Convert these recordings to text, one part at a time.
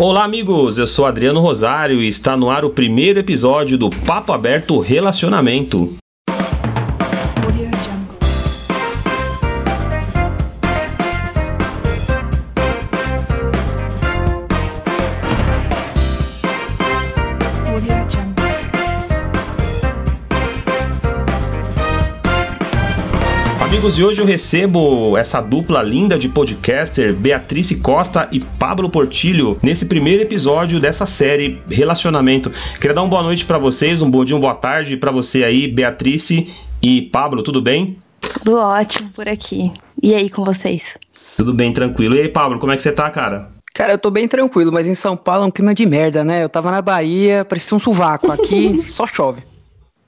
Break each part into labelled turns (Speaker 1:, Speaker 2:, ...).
Speaker 1: Olá, amigos! Eu sou Adriano Rosário e está no ar o primeiro episódio do Papo Aberto Relacionamento. Amigos, e hoje eu recebo essa dupla linda de podcaster, Beatriz Costa e Pablo Portilho, nesse primeiro episódio dessa série Relacionamento. Queria dar uma boa noite para vocês, um bom dia, uma boa tarde para você aí, Beatriz e Pablo, tudo bem?
Speaker 2: Tudo ótimo por aqui. E aí com vocês?
Speaker 1: Tudo bem, tranquilo. E aí, Pablo, como é que você tá, cara?
Speaker 3: Cara, eu tô bem tranquilo, mas em São Paulo é um clima de merda, né? Eu tava na Bahia, parecia um sovaco. Aqui só chove.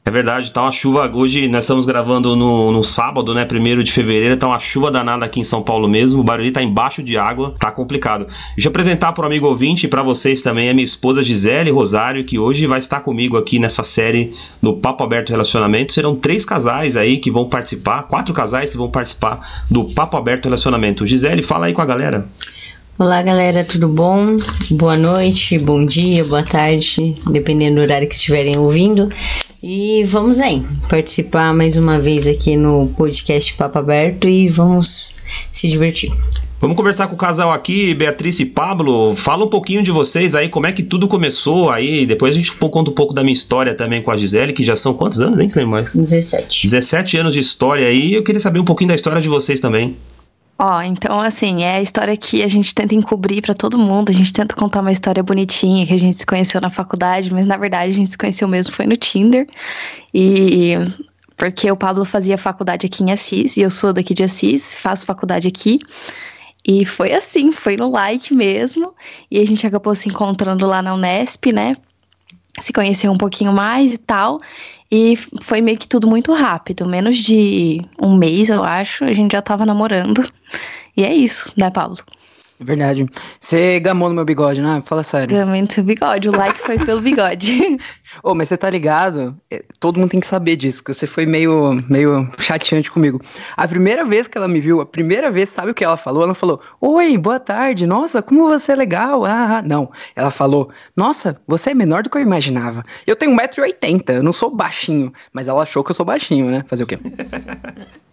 Speaker 1: É verdade, tá uma chuva. Hoje nós estamos gravando no, no sábado, né? Primeiro de fevereiro, tá uma chuva danada aqui em São Paulo mesmo. O Barueri tá embaixo de água, tá complicado. Deixa eu apresentar para o amigo ouvinte e para vocês também a minha esposa Gisele Rosário, que hoje vai estar comigo aqui nessa série do Papo Aberto Relacionamento. Serão três casais aí que vão participar, quatro casais que vão participar do Papo Aberto Relacionamento. Gisele, fala aí com a galera.
Speaker 4: Olá, galera, tudo bom? Boa noite, bom dia, boa tarde, dependendo do horário que estiverem ouvindo. E vamos aí, participar mais uma vez aqui no podcast Papo Aberto e vamos se divertir.
Speaker 1: Vamos conversar com o casal aqui, Beatriz e Pablo. Fala um pouquinho de vocês aí, como é que tudo começou aí. Depois a gente conta um pouco da minha história também com a Gisele, que já são quantos anos? Nem se mais.
Speaker 4: 17.
Speaker 1: 17 anos de história aí. Eu queria saber um pouquinho da história de vocês também.
Speaker 2: Ó, então assim, é a história que a gente tenta encobrir para todo mundo, a gente tenta contar uma história bonitinha que a gente se conheceu na faculdade, mas na verdade a gente se conheceu mesmo foi no Tinder. E porque o Pablo fazia faculdade aqui em Assis e eu sou daqui de Assis, faço faculdade aqui. E foi assim, foi no like mesmo. E a gente acabou se encontrando lá na Unesp, né? Se conheceu um pouquinho mais e tal. E foi meio que tudo muito rápido. Menos de um mês, eu acho, a gente já tava namorando. E é isso, né, Paulo?
Speaker 3: Verdade. Você gamou no meu bigode, né? Fala sério.
Speaker 2: Gamei no seu bigode. O like foi pelo bigode.
Speaker 3: Ô, oh, mas você tá ligado? É, todo mundo tem que saber disso, que você foi meio, meio chateante comigo. A primeira vez que ela me viu, a primeira vez, sabe o que ela falou? Ela falou: Oi, boa tarde, nossa, como você é legal. Ah, ah. não. Ela falou: Nossa, você é menor do que eu imaginava. Eu tenho 1,80m, eu não sou baixinho. Mas ela achou que eu sou baixinho, né? Fazer o quê?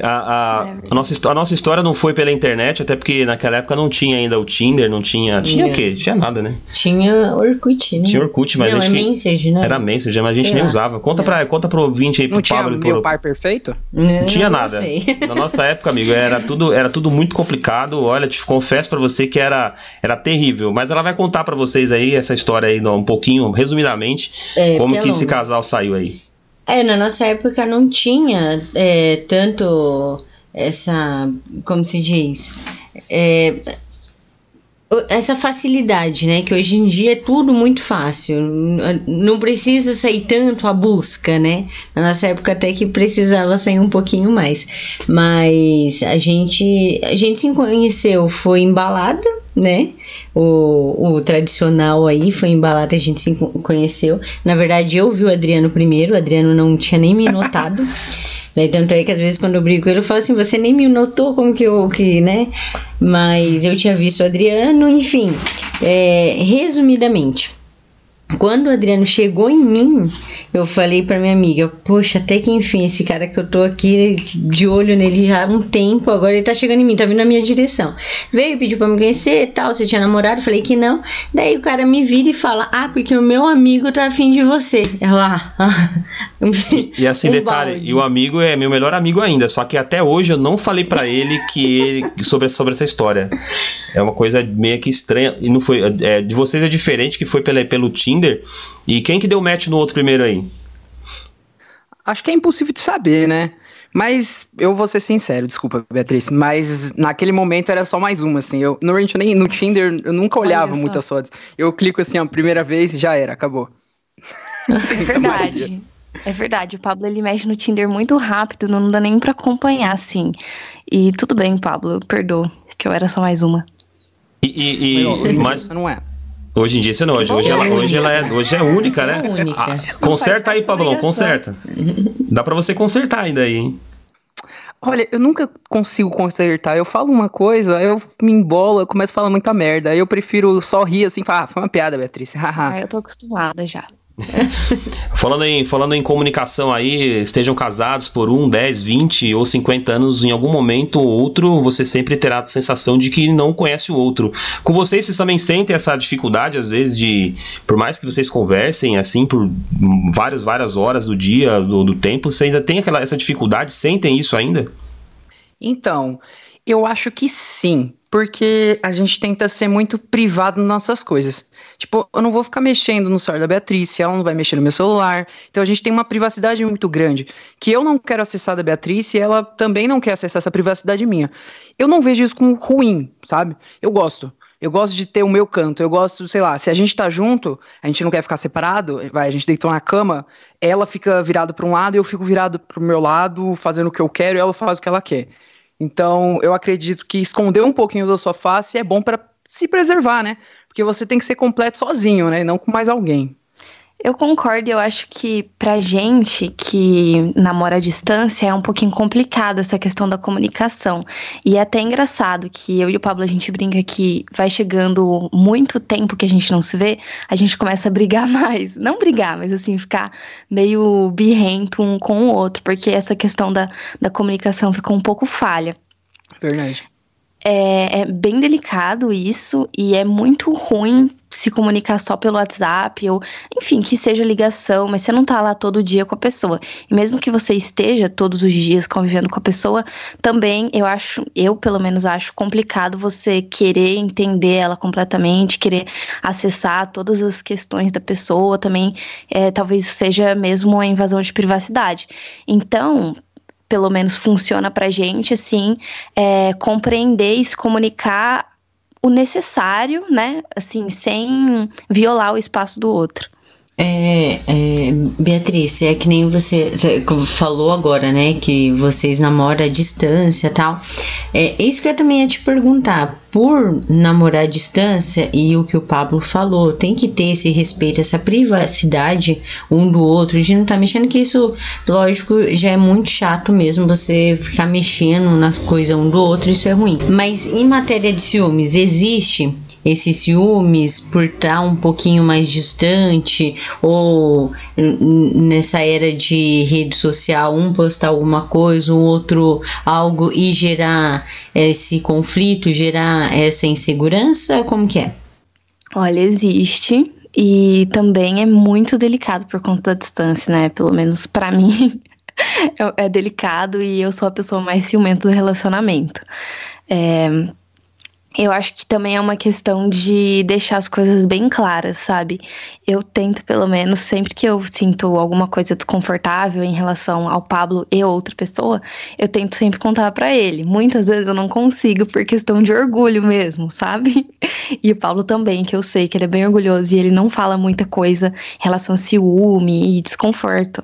Speaker 1: A, a, é a, nossa, a nossa história não foi pela internet, até porque naquela época não tinha ainda o Tinder, não tinha. Tinha o quê? Tinha nada, né?
Speaker 4: Tinha Orkut, né?
Speaker 1: Tinha Orkut, mas
Speaker 4: não,
Speaker 1: a gente.
Speaker 4: Era Messenger, né?
Speaker 1: Era Messenger, mas a gente Sei nem lá. usava. Conta, pra, conta pro ouvinte aí, pro
Speaker 3: não
Speaker 1: Pablo
Speaker 3: e pro.
Speaker 1: Meu
Speaker 3: par perfeito?
Speaker 1: Não, não tinha não nada. Sei. Na nossa época, amigo, era tudo, era tudo muito complicado. Olha, te confesso para você que era, era terrível. Mas ela vai contar para vocês aí essa história aí um pouquinho, resumidamente, é, como que esse casal saiu aí.
Speaker 4: É, na nossa época não tinha é, tanto essa, como se diz, é, essa facilidade, né? Que hoje em dia é tudo muito fácil, não precisa sair tanto a busca, né? Na nossa época até que precisava sair um pouquinho mais, mas a gente a gente se conheceu foi embalada, né? O, o tradicional aí foi embalada, a gente se conheceu. Na verdade, eu vi o Adriano primeiro, o Adriano não tinha nem me notado. Né? Tanto é que às vezes quando eu brigo com ele, eu falo assim, você nem me notou como que eu, que, né? Mas eu tinha visto o Adriano, enfim. É, resumidamente, quando o Adriano chegou em mim, eu falei para minha amiga: Poxa, até que enfim, esse cara que eu tô aqui de olho nele já há um tempo, agora ele tá chegando em mim, tá vindo na minha direção. Veio, pediu pra me conhecer tal. Você tinha namorado? Falei que não. Daí o cara me vira e fala: Ah, porque o meu amigo tá afim de você. Eu, ah, ah.
Speaker 1: E, e assim, um detalhe: balde. e o amigo é meu melhor amigo ainda, só que até hoje eu não falei para ele que ele sobre, sobre essa história. É uma coisa meio que estranha. E não foi. É, de vocês é diferente que foi pela, pelo Tinder. E quem que deu match no outro primeiro aí?
Speaker 3: Acho que é impossível de saber, né? Mas eu vou ser sincero, desculpa, Beatriz, mas naquele momento era só mais uma, assim. Eu, normalmente nem no Tinder eu nunca olhava muitas fotos. Eu clico assim a primeira vez e já era, acabou.
Speaker 2: É verdade. É verdade, o Pablo ele mexe no Tinder muito rápido, não dá nem para acompanhar, assim. E tudo bem, Pablo, perdoa, que eu era só mais uma.
Speaker 1: E, e, e mas
Speaker 3: não é.
Speaker 1: Hoje em dia você não, hoje, hoje, ela, hoje ela é, hoje é única, né?
Speaker 4: Única. Ah,
Speaker 1: conserta aí, Pablão, conserta. Dá para você consertar ainda aí, hein?
Speaker 3: Olha, eu nunca consigo consertar. Eu falo uma coisa, eu me embolo, eu começo a falar muita merda. Aí eu prefiro só rir assim, falar, ah, foi uma piada, Beatriz.
Speaker 2: ah, eu tô acostumada já.
Speaker 1: falando, em, falando em comunicação aí, estejam casados por um, 10, 20 ou 50 anos, em algum momento ou outro, você sempre terá a sensação de que não conhece o outro. Com vocês, vocês também sentem essa dificuldade, às vezes, de, por mais que vocês conversem assim por várias, várias horas do dia, do, do tempo, vocês ainda têm aquela, essa dificuldade? Sentem isso ainda?
Speaker 3: Então, eu acho que sim porque a gente tenta ser muito privado nas nossas coisas. Tipo, eu não vou ficar mexendo no celular da Beatriz, ela não vai mexer no meu celular. Então a gente tem uma privacidade muito grande, que eu não quero acessar da Beatriz e ela também não quer acessar essa privacidade minha. Eu não vejo isso como ruim, sabe? Eu gosto. Eu gosto de ter o meu canto. Eu gosto, sei lá, se a gente tá junto, a gente não quer ficar separado, vai, a gente deitou na cama, ela fica virada para um lado e eu fico virado pro meu lado, fazendo o que eu quero e ela faz o que ela quer. Então, eu acredito que esconder um pouquinho da sua face é bom para se preservar, né? Porque você tem que ser completo sozinho, né? E não com mais alguém.
Speaker 2: Eu concordo, eu acho que pra gente que namora à distância é um pouquinho complicado essa questão da comunicação. E é até engraçado que eu e o Pablo a gente brinca que vai chegando muito tempo que a gente não se vê, a gente começa a brigar mais. Não brigar, mas assim, ficar meio birrento um com o outro, porque essa questão da, da comunicação ficou um pouco falha.
Speaker 3: Verdade.
Speaker 2: É, é, bem delicado isso e é muito ruim se comunicar só pelo WhatsApp ou, enfim, que seja ligação, mas você não tá lá todo dia com a pessoa. E mesmo que você esteja todos os dias convivendo com a pessoa, também eu acho, eu pelo menos acho complicado você querer entender ela completamente, querer acessar todas as questões da pessoa, também é, talvez seja mesmo uma invasão de privacidade. Então, pelo menos funciona pra gente, assim, é, compreender e se comunicar o necessário, né? Assim, sem violar o espaço do outro.
Speaker 4: É, é, Beatriz, é que nem você falou agora, né? Que vocês namoram à distância e tal. É isso que eu também ia te perguntar. Por namorar à distância e o que o Pablo falou, tem que ter esse respeito, essa privacidade um do outro, de não estar tá mexendo, que isso, lógico, já é muito chato mesmo você ficar mexendo nas coisas um do outro, isso é ruim. Mas em matéria de ciúmes, existe esses ciúmes por estar um pouquinho mais distante ou nessa era de rede social um postar alguma coisa, o outro algo e gerar esse conflito, gerar essa insegurança, como que é?
Speaker 2: Olha, existe e também é muito delicado por conta da distância, né? Pelo menos para mim é, é, delicado e eu sou a pessoa mais ciumenta do relacionamento. É, eu acho que também é uma questão de deixar as coisas bem claras, sabe? Eu tento, pelo menos, sempre que eu sinto alguma coisa desconfortável em relação ao Pablo e outra pessoa, eu tento sempre contar para ele. Muitas vezes eu não consigo por questão de orgulho mesmo, sabe? E o Pablo também, que eu sei que ele é bem orgulhoso e ele não fala muita coisa em relação a ciúme e desconforto,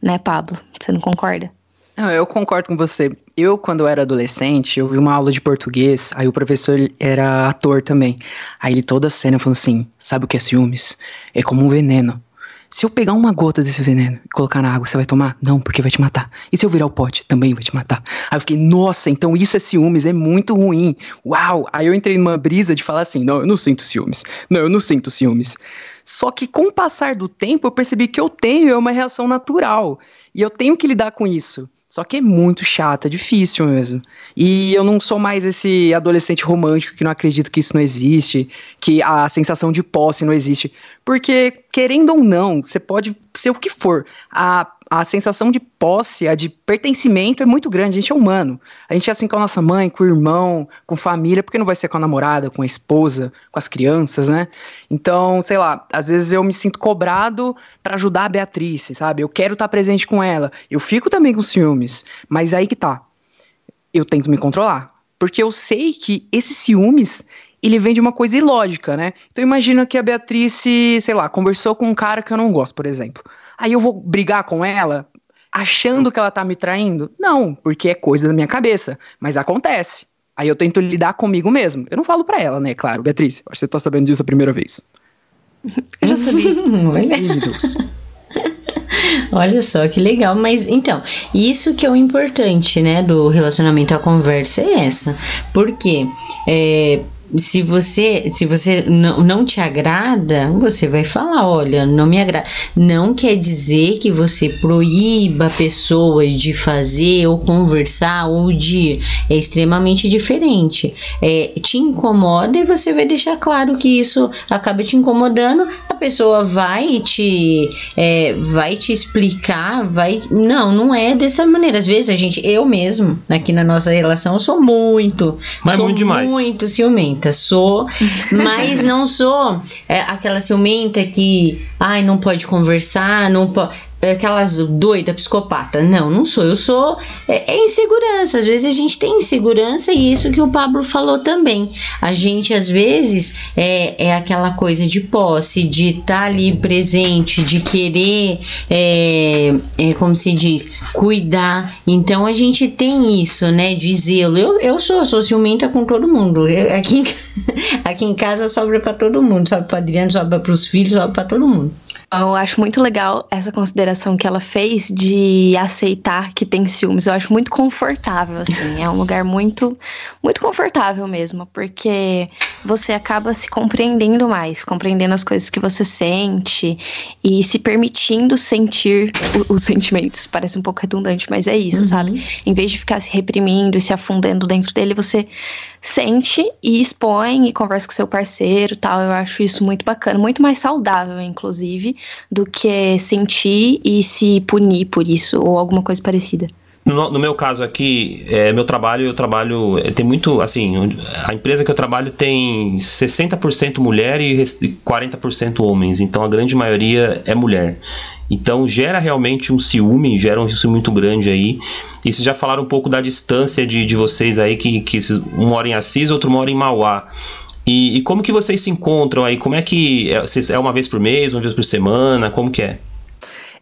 Speaker 2: né, Pablo? Você não concorda?
Speaker 3: Não, eu concordo com você. Eu, quando era adolescente, eu vi uma aula de português, aí o professor era ator também. Aí ele toda a cena falou assim: sabe o que é ciúmes? É como um veneno. Se eu pegar uma gota desse veneno e colocar na água, você vai tomar? Não, porque vai te matar. E se eu virar o pote? Também vai te matar. Aí eu fiquei, nossa, então isso é ciúmes, é muito ruim. Uau! Aí eu entrei numa brisa de falar assim: não, eu não sinto ciúmes. Não, eu não sinto ciúmes. Só que com o passar do tempo, eu percebi que eu tenho é uma reação natural. E eu tenho que lidar com isso. Só que é muito chato, é difícil mesmo. E eu não sou mais esse adolescente romântico que não acredita que isso não existe, que a sensação de posse não existe. Porque, querendo ou não, você pode ser o que for. A a sensação de posse, a de pertencimento é muito grande. A gente é humano. A gente é assim com a nossa mãe, com o irmão, com família, porque não vai ser com a namorada, com a esposa, com as crianças, né? Então, sei lá, às vezes eu me sinto cobrado para ajudar a Beatriz, sabe? Eu quero estar tá presente com ela. Eu fico também com ciúmes, mas aí que tá. Eu tento me controlar. Porque eu sei que esses ciúmes, ele vem de uma coisa ilógica, né? Então imagina que a Beatriz, sei lá, conversou com um cara que eu não gosto, por exemplo. Aí eu vou brigar com ela achando que ela tá me traindo? Não, porque é coisa da minha cabeça, mas acontece. Aí eu tento lidar comigo mesmo. Eu não falo para ela, né? Claro, Beatriz, acho que você tá sabendo disso a primeira vez.
Speaker 2: Eu já sabia.
Speaker 3: Ai, Deus.
Speaker 4: Olha só que legal, mas então, isso que é o importante, né, do relacionamento, a conversa é essa. Porque é, se você se você não, não te agrada, você vai falar, olha, não me agrada. Não quer dizer que você proíba pessoas de fazer ou conversar ou de é extremamente diferente. É, te incomoda e você vai deixar claro que isso acaba te incomodando. A pessoa vai te é, vai te explicar, vai não, não é dessa maneira. Às vezes a gente, eu mesmo aqui na nossa relação, eu sou muito,
Speaker 1: Mas
Speaker 4: sou
Speaker 1: muito demais.
Speaker 4: muito ciumenta, sou, mas não sou é, aquela ciumenta que, ai, não pode conversar, não pode. Aquelas doida psicopata. Não, não sou. Eu sou. É, é insegurança. Às vezes a gente tem insegurança e isso que o Pablo falou também. A gente, às vezes, é, é aquela coisa de posse, de estar ali presente, de querer, é, é, como se diz, cuidar. Então a gente tem isso, né? De zelo. Eu, eu sou, sou ciumenta com todo mundo. Eu- aqui, aqui em casa sobra pra todo mundo. Sobra pra Adriano, sobra pros filhos, sobra pra todo mundo.
Speaker 2: Eu acho muito legal essa consideração que ela fez de aceitar que tem ciúmes. Eu acho muito confortável, assim. É um lugar muito, muito confortável mesmo, porque você acaba se compreendendo mais, compreendendo as coisas que você sente e se permitindo sentir o- os sentimentos. Parece um pouco redundante, mas é isso, sabe? Em vez de ficar se reprimindo e se afundando dentro dele, você sente e expõe e conversa com seu parceiro, tal. Eu acho isso muito bacana, muito mais saudável, inclusive, do que sentir e se punir por isso ou alguma coisa parecida.
Speaker 1: No, no meu caso aqui, é, meu trabalho, eu trabalho. é, Tem muito. Assim, a empresa que eu trabalho tem 60% mulher e res- e 40% homens. Então a grande maioria é mulher. Então gera realmente um ciúme, gera um ciúme muito grande aí. E vocês já falaram um pouco da distância de, de vocês aí, que, que um mora em Assis, outro mora em Mauá. E, e como que vocês se encontram aí? Como é que. É, é uma vez por mês, uma vez por semana? Como que é?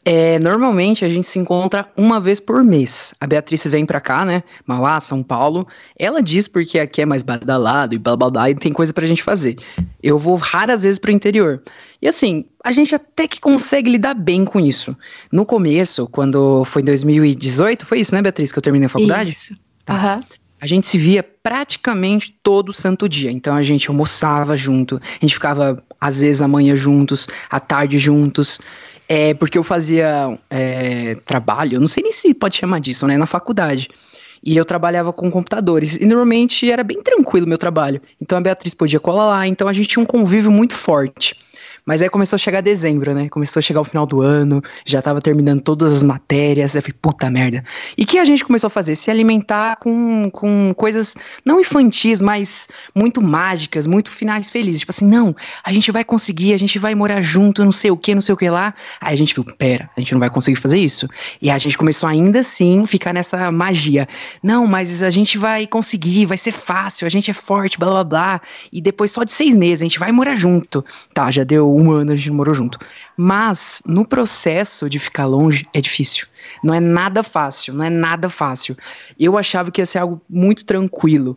Speaker 3: É, normalmente a gente se encontra uma vez por mês. A Beatriz vem pra cá, né? Mauá, São Paulo. Ela diz porque aqui é mais badalado e blá blá blá e tem coisa pra gente fazer. Eu vou raras vezes pro interior. E assim, a gente até que consegue lidar bem com isso. No começo, quando foi em 2018, foi isso, né, Beatriz, que eu terminei a faculdade?
Speaker 2: Isso.
Speaker 3: Tá.
Speaker 2: Aham.
Speaker 3: A gente se via praticamente todo santo dia. Então a gente almoçava junto, a gente ficava às vezes à manhã juntos, à tarde juntos. É, porque eu fazia é, trabalho, não sei nem se pode chamar disso, né? Na faculdade. E eu trabalhava com computadores. E normalmente era bem tranquilo o meu trabalho. Então a Beatriz podia colar lá. Então a gente tinha um convívio muito forte. Mas aí começou a chegar dezembro, né? Começou a chegar o final do ano, já tava terminando todas as matérias. Eu falei, puta merda. E que a gente começou a fazer? Se alimentar com, com coisas não infantis, mas muito mágicas, muito finais felizes. Tipo assim, não, a gente vai conseguir, a gente vai morar junto, não sei o que, não sei o que lá. Aí a gente viu, pera, a gente não vai conseguir fazer isso. E a gente começou ainda assim ficar nessa magia. Não, mas a gente vai conseguir, vai ser fácil, a gente é forte, blá blá blá. E depois só de seis meses a gente vai morar junto. Tá, já deu um ano a gente morou junto. Mas no processo de ficar longe é difícil. Não é nada fácil, não é nada fácil. Eu achava que ia ser algo muito tranquilo.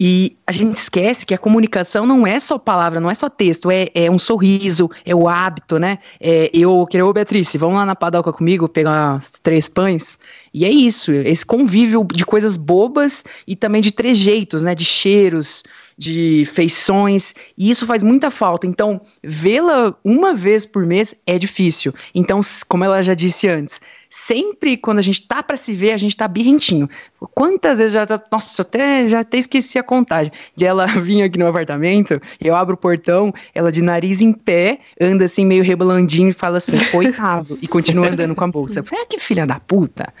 Speaker 3: E a gente esquece que a comunicação não é só palavra, não é só texto, é, é um sorriso, é o hábito, né? É, eu queria, ô Beatriz, vamos lá na padoca comigo pegar três pães. E é isso, esse convívio de coisas bobas e também de trejeitos, né? De cheiros, de feições, e isso faz muita falta. Então, vê-la uma vez por mês é difícil. Então, como ela já disse antes, sempre quando a gente tá pra se ver, a gente tá birrentinho. Quantas vezes já tá, nossa, eu até já até esqueci a contagem de ela vir aqui no apartamento, eu abro o portão, ela de nariz em pé, anda assim meio rebolandinho e fala assim, oitavo, e continua andando com a bolsa. Eu falei, ah, que filha da puta.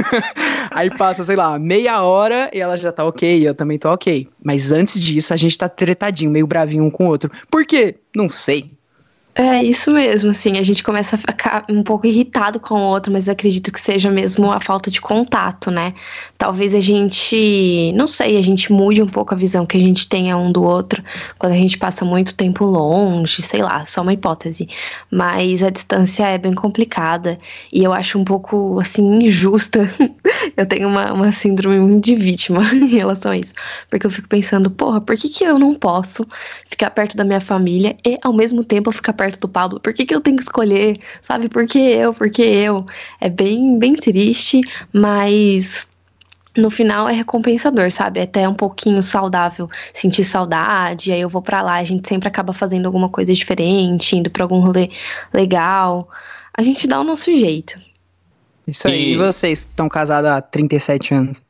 Speaker 3: Aí passa, sei lá, meia hora e ela já tá ok, eu também tô ok. Mas antes disso, a gente tá tretadinho, meio bravinho um com o outro. Por quê? Não sei.
Speaker 2: É isso mesmo, assim, a gente começa a ficar um pouco irritado com o outro, mas acredito que seja mesmo a falta de contato, né? Talvez a gente, não sei, a gente mude um pouco a visão que a gente tenha um do outro quando a gente passa muito tempo longe, sei lá, só uma hipótese. Mas a distância é bem complicada e eu acho um pouco, assim, injusta. eu tenho uma, uma síndrome de vítima em relação a isso, porque eu fico pensando, porra, por que, que eu não posso ficar perto da minha família e ao mesmo tempo ficar perto perto do Pablo? Por que, que eu tenho que escolher? Sabe? Por que eu? Por que eu? É bem, bem triste, mas no final é recompensador, sabe? É até um pouquinho saudável sentir saudade, aí eu vou para lá, a gente sempre acaba fazendo alguma coisa diferente, indo para algum rolê legal. A gente dá o nosso jeito.
Speaker 3: Isso aí, e, e vocês que estão casados há 37 anos?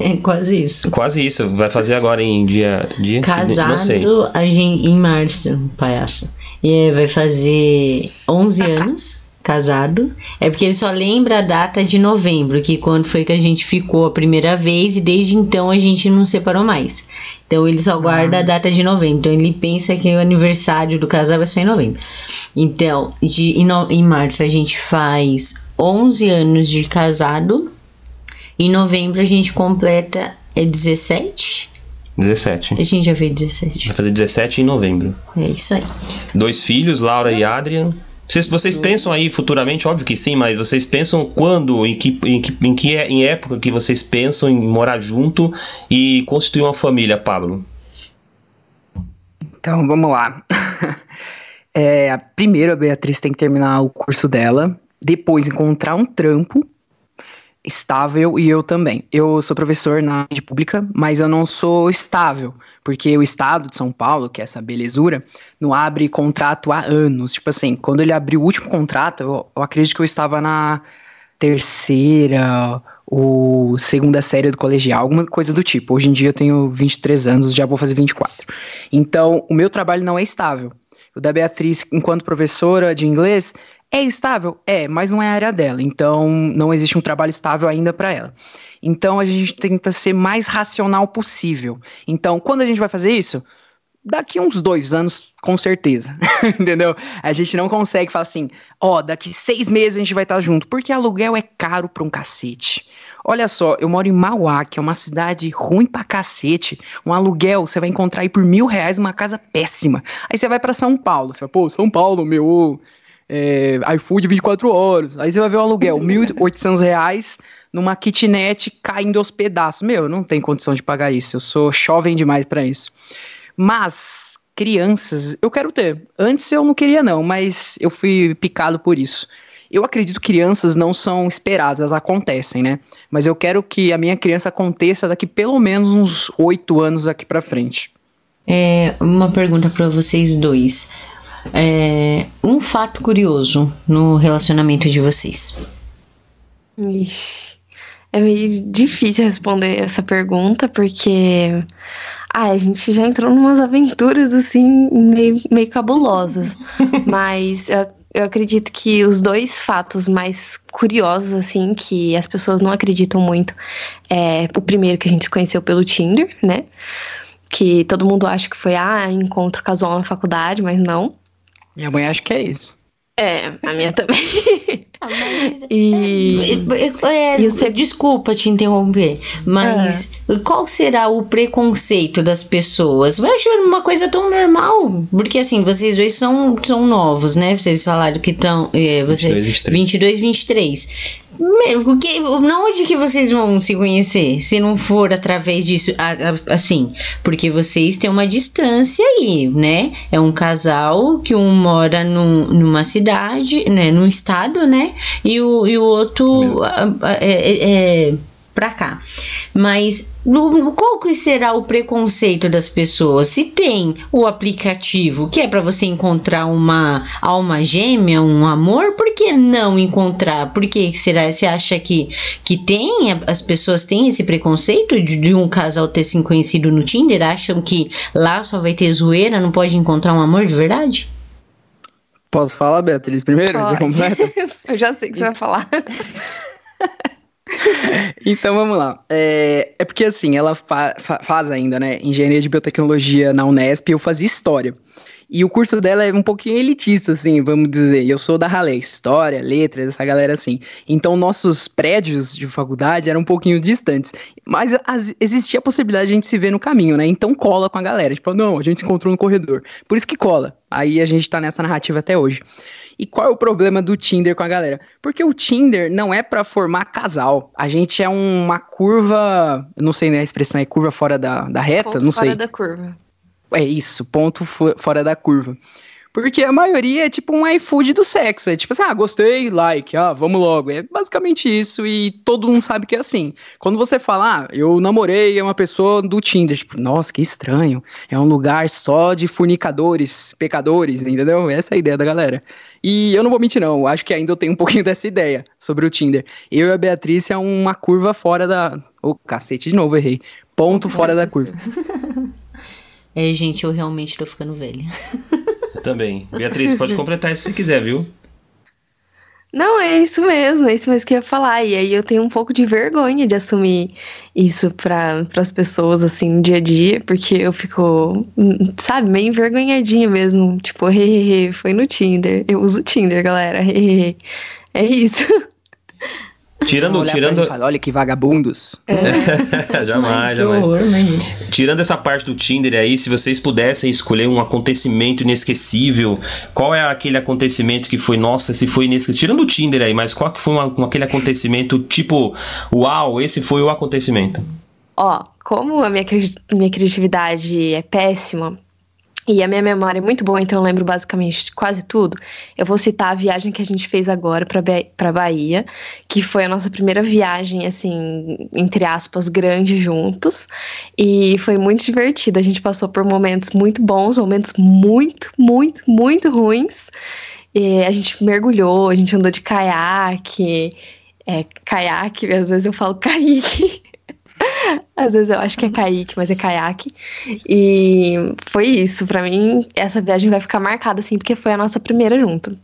Speaker 4: é quase isso.
Speaker 1: Quase isso, vai fazer agora em dia. dia
Speaker 4: Casado não sei. A gente, em março, palhaço. E vai fazer 11 anos casado. É porque ele só lembra a data de novembro, que quando foi que a gente ficou a primeira vez e desde então a gente não separou mais. Então ele só guarda ah. a data de novembro. Então ele pensa que o aniversário do casal vai ser em novembro. Então, de, em, no, em março a gente faz 11 anos de casado. Em novembro a gente completa é 17.
Speaker 1: 17.
Speaker 4: A gente já fez 17.
Speaker 1: Vai fazer 17 em novembro.
Speaker 4: É isso aí.
Speaker 1: Dois filhos, Laura e Adrian. Vocês, vocês pensam aí futuramente, óbvio que sim, mas vocês pensam quando, em que, em que, em que em época que vocês pensam em morar junto e constituir uma família, Pablo?
Speaker 3: Então, vamos lá. é, primeiro, a Beatriz tem que terminar o curso dela, depois encontrar um trampo estável e eu também. Eu sou professor na rede pública, mas eu não sou estável, porque o estado de São Paulo, que é essa belezura, não abre contrato há anos. Tipo assim, quando ele abriu o último contrato, eu, eu acredito que eu estava na terceira ou segunda série do colegial, alguma coisa do tipo. Hoje em dia eu tenho 23 anos, já vou fazer 24. Então, o meu trabalho não é estável. O da Beatriz, enquanto professora de inglês, é estável? É, mas não é a área dela. Então, não existe um trabalho estável ainda para ela. Então, a gente tenta ser mais racional possível. Então, quando a gente vai fazer isso? Daqui uns dois anos, com certeza. Entendeu? A gente não consegue falar assim, ó, oh, daqui seis meses a gente vai estar junto, porque aluguel é caro pra um cacete. Olha só, eu moro em Mauá, que é uma cidade ruim pra cacete. Um aluguel você vai encontrar aí por mil reais uma casa péssima. Aí você vai para São Paulo, você fala, pô, São Paulo, meu, é, iFood 24 horas. Aí você vai ver o aluguel, 1.800 reais numa kitnet caindo aos pedaços. Meu, não tem condição de pagar isso. Eu sou jovem demais para isso. Mas crianças, eu quero ter. Antes eu não queria não, mas eu fui picado por isso. Eu acredito que crianças não são esperadas, elas acontecem, né? Mas eu quero que a minha criança aconteça daqui pelo menos uns oito anos aqui para frente.
Speaker 4: É, uma pergunta para vocês dois. É, um fato curioso no relacionamento de vocês.
Speaker 2: Ixi, é meio difícil responder essa pergunta, porque ah, a gente já entrou em umas aventuras assim, meio, meio cabulosas. Mas eu, eu acredito que os dois fatos mais curiosos, assim, que as pessoas não acreditam muito, é o primeiro que a gente se conheceu pelo Tinder, né? Que todo mundo acha que foi, ah, encontro casual na faculdade, mas não.
Speaker 3: Minha mãe acha que é isso.
Speaker 2: É, a minha também.
Speaker 4: Ah, mas, e... É, é, é, desculpa te interromper, mas é. qual será o preconceito das pessoas? Eu acho uma coisa tão normal, porque assim, vocês dois são, são novos, né? Vocês falaram que estão. É, você, 22, 23. 22, 23. Porque, onde que vocês vão se conhecer? Se não for através disso, assim, porque vocês têm uma distância aí, né? É um casal que um mora num, numa cidade, né? Num estado, né? E o, e o outro é, é, é para cá. Mas qual que será o preconceito das pessoas? Se tem o aplicativo que é para você encontrar uma alma gêmea, um amor, por que não encontrar? Por que será? Você acha que, que tem? As pessoas têm esse preconceito de, de um casal ter se conhecido no Tinder? Acham que lá só vai ter zoeira, não pode encontrar um amor de verdade?
Speaker 3: Posso falar, Beatriz, primeiro?
Speaker 2: Eu já sei que você vai falar.
Speaker 3: então vamos lá. É, é porque assim, ela fa fa faz ainda, né? Engenharia de biotecnologia na Unesp, eu fazia história. E o curso dela é um pouquinho elitista, assim, vamos dizer. Eu sou da Raleigh, história, letras, essa galera assim. Então, nossos prédios de faculdade eram um pouquinho distantes. Mas as, existia a possibilidade de a gente se ver no caminho, né? Então cola com a galera. Tipo, não, a gente se encontrou no corredor. Por isso que cola. Aí a gente tá nessa narrativa até hoje. E qual é o problema do Tinder com a galera? Porque o Tinder não é para formar casal. A gente é uma curva. Não sei né, a expressão é curva fora da, da reta?
Speaker 2: Ponto
Speaker 3: não
Speaker 2: fora
Speaker 3: sei.
Speaker 2: da curva.
Speaker 3: É isso, ponto fora da curva. Porque a maioria é tipo um iFood do sexo. É tipo assim, ah, gostei, like, ah, vamos logo. É basicamente isso e todo mundo sabe que é assim. Quando você fala, ah, eu namorei uma pessoa do Tinder, tipo, nossa, que estranho. É um lugar só de fornicadores, pecadores, entendeu? Essa é a ideia da galera. E eu não vou mentir, não. Acho que ainda eu tenho um pouquinho dessa ideia sobre o Tinder. Eu e a Beatriz é uma curva fora da. Ô, oh, cacete, de novo, errei. Ponto fora da curva.
Speaker 4: É, gente, eu realmente tô ficando velha.
Speaker 1: Também. Beatriz, pode completar isso se quiser, viu?
Speaker 2: Não, é isso mesmo, é isso mesmo que eu ia falar. E aí eu tenho um pouco de vergonha de assumir isso para as pessoas, assim, no dia a dia, porque eu fico, sabe, meio envergonhadinha mesmo. Tipo, hehehe, foi no Tinder. Eu uso Tinder, galera, hehehe. É isso.
Speaker 1: Tirando, tirando...
Speaker 3: Fala, Olha que vagabundos.
Speaker 1: É. jamais, jamais. Horror, tirando essa parte do Tinder aí, se vocês pudessem escolher um acontecimento inesquecível, qual é aquele acontecimento que foi, nossa, se foi inesquecível? Tirando o Tinder aí, mas qual que foi um, aquele acontecimento tipo, uau, esse foi o acontecimento?
Speaker 2: Ó, como a minha, minha criatividade é péssima, e a minha memória é muito boa, então eu lembro basicamente quase tudo. Eu vou citar a viagem que a gente fez agora para Bahia, que foi a nossa primeira viagem, assim, entre aspas, grande juntos. E foi muito divertido. A gente passou por momentos muito bons, momentos muito, muito, muito ruins. E a gente mergulhou, a gente andou de caiaque. É, caiaque, às vezes eu falo caique. Às vezes eu acho que é Kaique, mas é caiaque. E foi isso. Para mim, essa viagem vai ficar marcada, assim, porque foi a nossa primeira junto.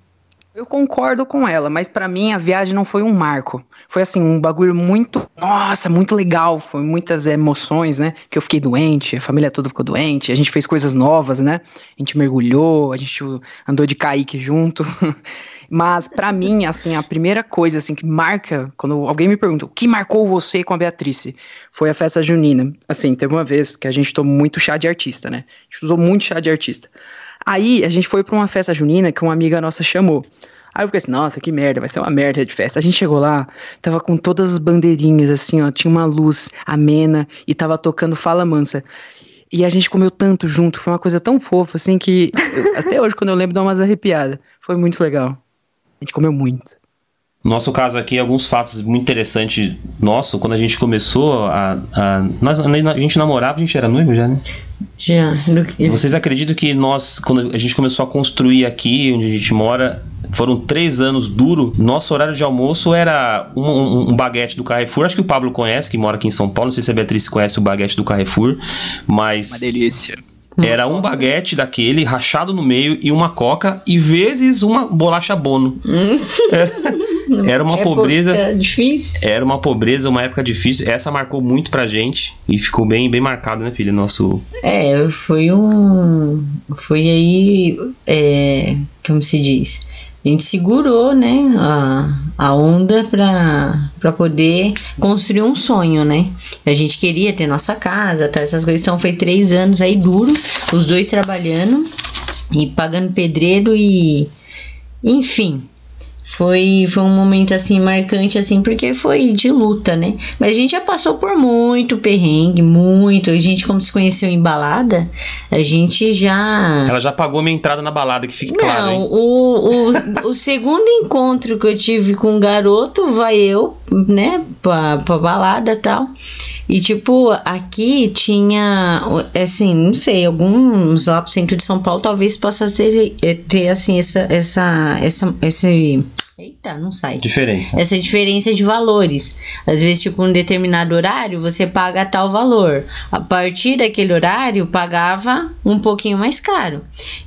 Speaker 3: Eu concordo com ela, mas para mim a viagem não foi um marco. Foi assim, um bagulho muito, nossa, muito legal. Foi muitas emoções, né? Que eu fiquei doente, a família toda ficou doente, a gente fez coisas novas, né? A gente mergulhou, a gente andou de Kaique junto. Mas para mim, assim, a primeira coisa assim que marca, quando alguém me pergunta o que marcou você com a Beatrice, foi a festa junina. Assim, teve uma vez que a gente tomou muito chá de artista, né? A gente usou muito chá de artista. Aí a gente foi para uma festa junina que uma amiga nossa chamou. Aí eu fiquei assim, nossa, que merda, vai ser uma merda de festa. A gente chegou lá, tava com todas as bandeirinhas, assim, ó, tinha uma luz amena e tava tocando Fala Mansa. E a gente comeu tanto junto, foi uma coisa tão fofa, assim, que até hoje, quando eu lembro, dá umas arrepiadas. Foi muito legal. A gente comeu muito.
Speaker 1: Nosso caso aqui, alguns fatos muito interessantes. Nosso, quando a gente começou a. a, nós, a gente namorava, a gente era noivo já, né?
Speaker 4: Já.
Speaker 1: Vocês acreditam que nós, quando a gente começou a construir aqui, onde a gente mora, foram três anos duro. Nosso horário de almoço era um, um, um, baguete do Carrefour. Acho que o Pablo conhece, que mora aqui em São Paulo. Não sei se a Beatriz conhece o baguete do Carrefour, mas.
Speaker 3: Uma delícia.
Speaker 1: Era um baguete daquele, rachado no meio, e uma coca, e vezes uma bolacha bono. Hum. Era uma pobreza.
Speaker 4: difícil.
Speaker 1: Era uma pobreza, uma época difícil. Essa marcou muito pra gente e ficou bem, bem marcado, né, filho? Nosso.
Speaker 4: É, foi um. Foi aí. É, como se diz? A gente segurou, né, a, a onda para poder construir um sonho, né? A gente queria ter nossa casa, tá, essas coisas. Então foi três anos aí duro, os dois trabalhando e pagando pedreiro e, enfim, foi, foi um momento assim marcante assim porque foi de luta, né? Mas a gente já passou por muito perrengue, muito. A gente como se conheceu em balada, a gente já
Speaker 1: Ela já pagou minha entrada na balada, que fique
Speaker 4: Não,
Speaker 1: claro, hein?
Speaker 4: O, o, o segundo encontro que eu tive com um garoto, vai eu, né, pra, pra balada, tal. E tipo, aqui tinha assim, não sei, alguns lá pro centro de São Paulo talvez possa ter, ter assim essa essa essa esse Eita, não sai.
Speaker 1: Diferença.
Speaker 4: Essa diferença de valores. Às vezes, tipo, um determinado horário, você paga tal valor. A partir daquele horário, pagava um pouquinho mais caro.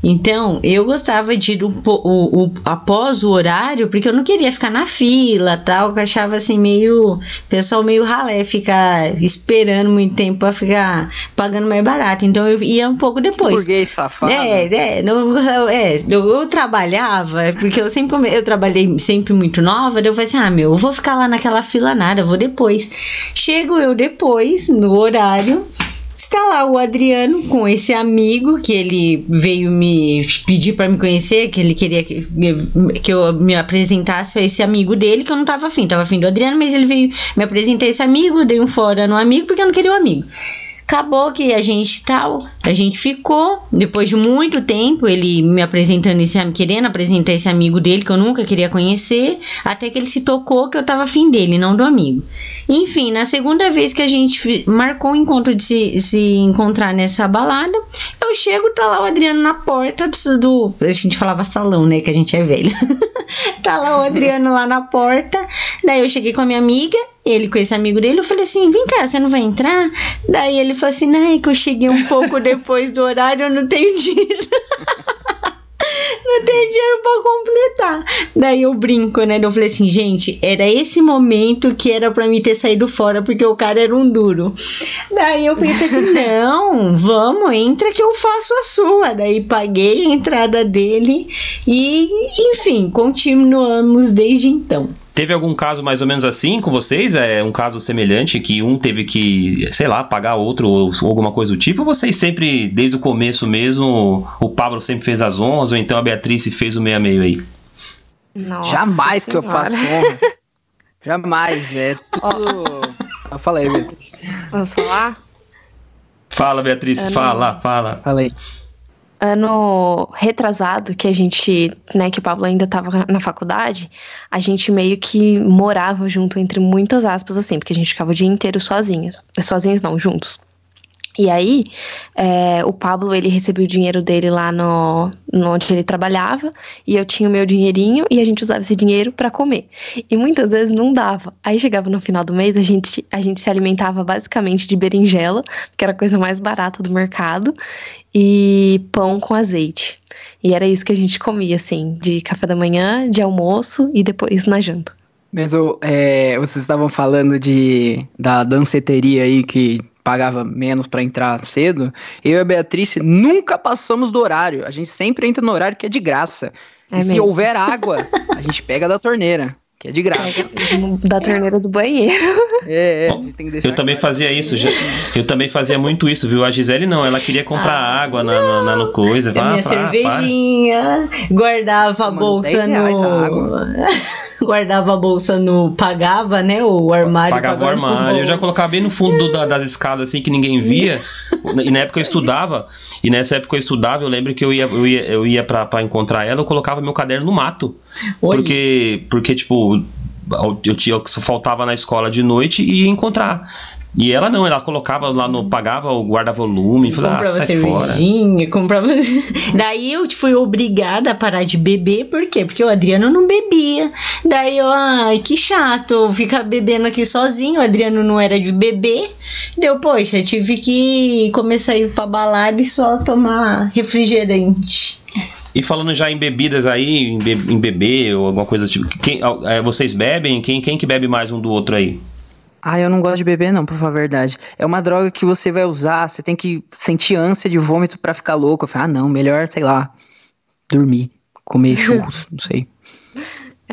Speaker 4: Então, eu gostava de ir o, o, o, após o horário, porque eu não queria ficar na fila, tal. Eu achava assim, meio. Pessoal meio ralé, ficar esperando muito tempo pra ficar pagando mais barato. Então, eu ia um pouco depois.
Speaker 3: Burguês safado.
Speaker 4: É, é. Não, é eu, eu trabalhava, porque eu sempre eu trabalhei sempre muito nova, daí eu falei assim: ah, meu, eu vou ficar lá naquela fila nada, vou depois. Chego eu depois, no horário. Está lá o Adriano com esse amigo que ele veio me pedir para me conhecer, que ele queria que, que eu me apresentasse a esse amigo dele, que eu não tava afim, tava afim do Adriano, mas ele veio me apresentar esse amigo, dei um fora no amigo porque eu não queria o um amigo. Acabou que a gente tal, a gente ficou. Depois de muito tempo, ele me apresentando esse querendo apresentar esse amigo dele que eu nunca queria conhecer, até que ele se tocou que eu tava afim dele, não do amigo. Enfim, na segunda vez que a gente marcou o encontro de se, se encontrar nessa balada, eu chego, tá lá o Adriano na porta do, do. A gente falava salão, né? Que a gente é velho. tá lá o Adriano lá na porta. Daí eu cheguei com a minha amiga, ele com esse amigo dele, eu falei assim, vem cá, você não vai entrar? Daí ele falou assim, não, é que eu cheguei um pouco depois do horário, eu não tenho dinheiro. não tenho dinheiro pra completar. Daí eu brinco, né? Eu falei assim, gente, era esse momento que era pra mim ter saído fora, porque o cara era um duro. Daí eu pensei assim, não, vamos, entra que eu faço a sua. Daí paguei a entrada dele e, enfim, continuamos desde então.
Speaker 1: Teve algum caso mais ou menos assim com vocês? É um caso semelhante que um teve que, sei lá, pagar outro ou, alguma coisa do tipo? Ou vocês sempre, desde o começo mesmo, o Pablo sempre fez as honras ou então a Beatriz fez o meio a meio aí?
Speaker 3: Nossa Jamais senhora. que eu faço honra. Jamais, é tudo. Fala aí, Beatriz.
Speaker 2: Posso falar?
Speaker 1: Fala, Beatriz, fala, fala.
Speaker 3: Fala aí
Speaker 2: ano retrasado, que a gente, né, que o Pablo ainda estava na faculdade, a gente meio que morava junto, entre muitas aspas, assim, porque a gente ficava o dia inteiro sozinhos. Sozinhos não, juntos. E aí, é, o Pablo, ele recebeu o dinheiro dele lá no, no, onde ele trabalhava, e eu tinha o meu dinheirinho, e a gente usava esse dinheiro para comer. E muitas vezes não dava. Aí chegava no final do mês, a gente, a gente se alimentava basicamente de berinjela, que era a coisa mais barata do mercado, e pão com azeite. E era isso que a gente comia, assim, de café da manhã, de almoço e depois na janta.
Speaker 3: Mas é, vocês estavam falando de da danceteria aí que pagava menos para entrar cedo. Eu e a Beatriz nunca passamos do horário. A gente sempre entra no horário que é de graça. É e mesmo. se houver água, a gente pega da torneira que é de graça.
Speaker 2: Da torneira do banheiro.
Speaker 3: É,
Speaker 1: é Eu também fazia isso, já, eu também fazia muito isso, viu? A Gisele não, ela queria comprar ah, água na, na, na, no coisa.
Speaker 4: Vá, minha cervejinha, guardava a bolsa no. guardava a bolsa no. Pagava, né? O armário.
Speaker 1: Pagava o armário. Eu já colocava bem no fundo do, da, das escadas, assim, que ninguém via. e na época eu estudava. E nessa época eu estudava, eu lembro que eu ia, eu ia, eu ia pra, pra encontrar ela, eu colocava meu caderno no mato. Oi. Porque, porque, tipo, eu tinha que faltava na escola de noite e ia encontrar. E ela não, ela colocava lá no. pagava o guarda-volume, falava,
Speaker 4: comprava ah, cervejinha, comprava. Daí eu fui obrigada a parar de beber, por quê? Porque o Adriano não bebia. Daí eu, ai, que chato, ficar bebendo aqui sozinho, o Adriano não era de beber. Deu, poxa, tive que começar a ir pra balada e só tomar refrigerante.
Speaker 1: E falando já em bebidas aí, em, be em beber ou alguma coisa tipo, quem, é, vocês bebem? Quem, quem que bebe mais um do outro aí?
Speaker 3: Ah, eu não gosto de beber, não, por falar a verdade. É uma droga que você vai usar, você tem que sentir ânsia de vômito para ficar louco. Eu falo, ah, não, melhor, sei lá, dormir, comer churros, não sei.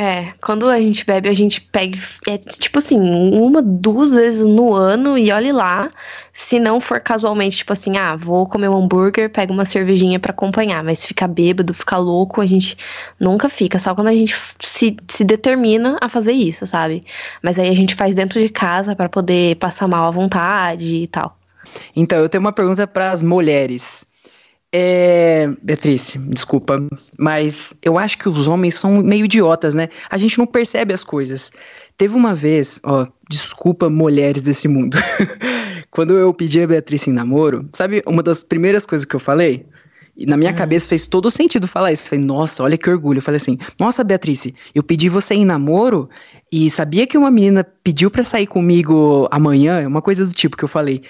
Speaker 2: É, quando a gente bebe, a gente pega, é tipo assim, uma, duas vezes no ano e olhe lá. Se não for casualmente, tipo assim, ah, vou comer um hambúrguer, pega uma cervejinha para acompanhar. Mas ficar bêbado, ficar louco, a gente nunca fica. Só quando a gente se, se determina a fazer isso, sabe? Mas aí a gente faz dentro de casa para poder passar mal à vontade e tal.
Speaker 3: Então, eu tenho uma pergunta para as mulheres. É, Beatriz, desculpa, mas eu acho que os homens são meio idiotas, né? A gente não percebe as coisas. Teve uma vez, ó, desculpa mulheres desse mundo. Quando eu pedi a Beatriz em namoro, sabe uma das primeiras coisas que eu falei? E na minha hum. cabeça fez todo sentido falar isso. Eu falei, nossa, olha que orgulho. Eu falei assim, nossa, Beatriz, eu pedi você em namoro e sabia que uma menina pediu para sair comigo amanhã? Uma coisa do tipo que eu falei.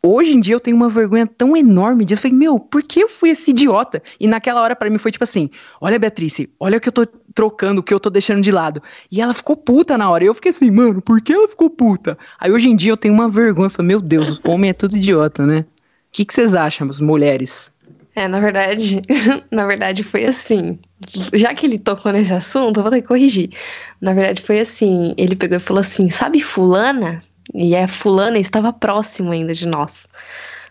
Speaker 3: Hoje em dia eu tenho uma vergonha tão enorme disso. Eu falei, meu, por que eu fui esse idiota? E naquela hora para mim foi tipo assim: olha, Beatriz, olha o que eu tô trocando, o que eu tô deixando de lado. E ela ficou puta na hora. E eu fiquei assim, mano, por que ela ficou puta? Aí hoje em dia eu tenho uma vergonha. Eu falei, meu Deus, o homem é tudo idiota, né? O que, vocês acham, as mulheres?
Speaker 2: É, na verdade, na verdade foi assim. Já que ele tocou nesse assunto, eu vou ter que corrigir. Na verdade foi assim, ele pegou e falou assim: "Sabe fulana? E a fulana estava próximo ainda de nós.